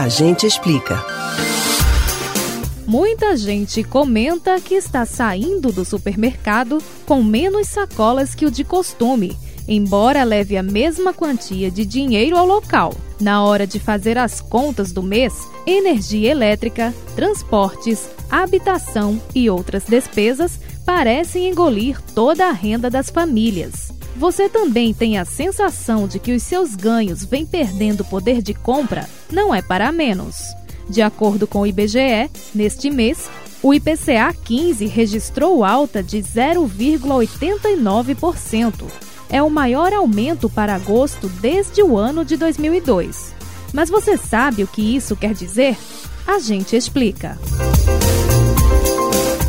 A gente explica. Muita gente comenta que está saindo do supermercado com menos sacolas que o de costume, embora leve a mesma quantia de dinheiro ao local. Na hora de fazer as contas do mês, energia elétrica, transportes, habitação e outras despesas parecem engolir toda a renda das famílias. Você também tem a sensação de que os seus ganhos vêm perdendo poder de compra? Não é para menos. De acordo com o IBGE, neste mês, o IPCA 15 registrou alta de 0,89%. É o maior aumento para agosto desde o ano de 2002. Mas você sabe o que isso quer dizer? A gente explica.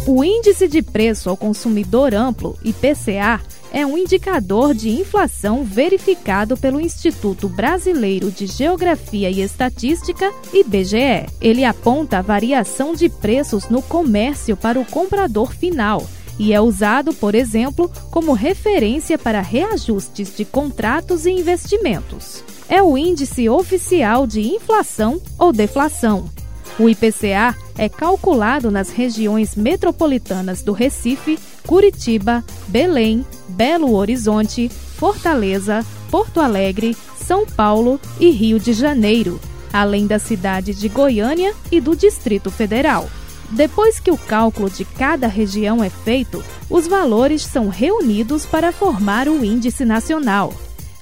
O Índice de Preço ao Consumidor Amplo, IPCA, é um indicador de inflação verificado pelo Instituto Brasileiro de Geografia e Estatística, IBGE. Ele aponta a variação de preços no comércio para o comprador final e é usado, por exemplo, como referência para reajustes de contratos e investimentos. É o índice oficial de inflação ou deflação. O IPCA é calculado nas regiões metropolitanas do Recife, Curitiba, Belém, Belo Horizonte, Fortaleza, Porto Alegre, São Paulo e Rio de Janeiro, além da cidade de Goiânia e do Distrito Federal. Depois que o cálculo de cada região é feito, os valores são reunidos para formar o Índice Nacional.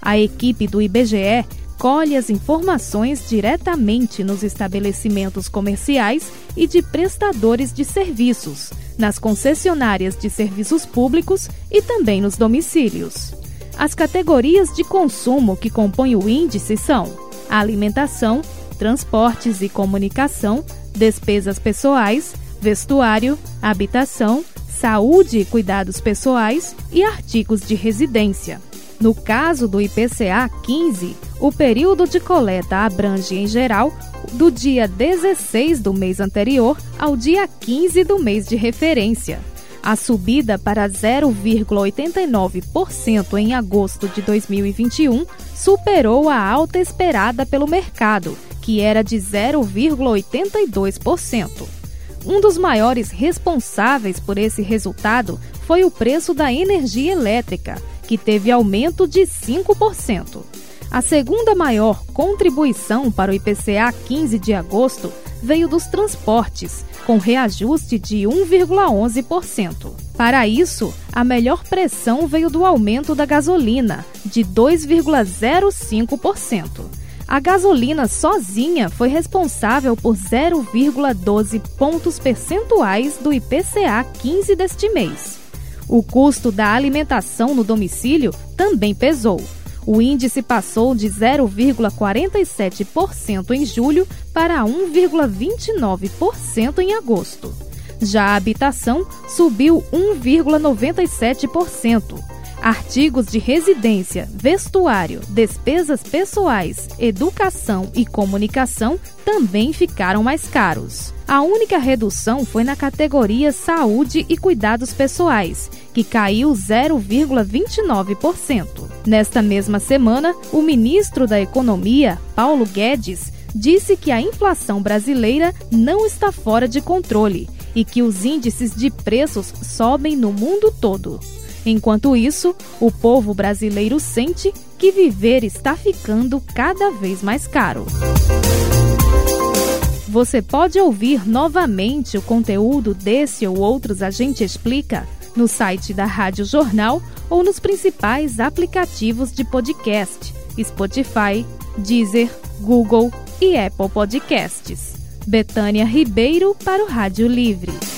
A equipe do IBGE colhe as informações diretamente nos estabelecimentos comerciais e de prestadores de serviços, nas concessionárias de serviços públicos e também nos domicílios. As categorias de consumo que compõem o índice são alimentação, transportes e comunicação, despesas pessoais, vestuário, habitação, saúde e cuidados pessoais e artigos de residência. No caso do IPCA 15, o período de coleta abrange, em geral, do dia 16 do mês anterior ao dia 15 do mês de referência. A subida para 0,89% em agosto de 2021 superou a alta esperada pelo mercado, que era de 0,82%. Um dos maiores responsáveis por esse resultado foi o preço da energia elétrica, que teve aumento de 5%. A segunda maior contribuição para o IPCA 15 de agosto veio dos transportes, com reajuste de 1,11%. Para isso, a melhor pressão veio do aumento da gasolina, de 2,05%. A gasolina sozinha foi responsável por 0,12 pontos percentuais do IPCA 15 deste mês. O custo da alimentação no domicílio também pesou. O índice passou de 0,47% em julho para 1,29% em agosto. Já a habitação subiu 1,97%. Artigos de residência, vestuário, despesas pessoais, educação e comunicação também ficaram mais caros. A única redução foi na categoria Saúde e Cuidados Pessoais, que caiu 0,29%. Nesta mesma semana, o ministro da Economia, Paulo Guedes, disse que a inflação brasileira não está fora de controle e que os índices de preços sobem no mundo todo. Enquanto isso, o povo brasileiro sente que viver está ficando cada vez mais caro. Você pode ouvir novamente o conteúdo desse ou outros A Gente Explica no site da Rádio Jornal ou nos principais aplicativos de podcast: Spotify, Deezer, Google e Apple Podcasts. Betânia Ribeiro para o Rádio Livre.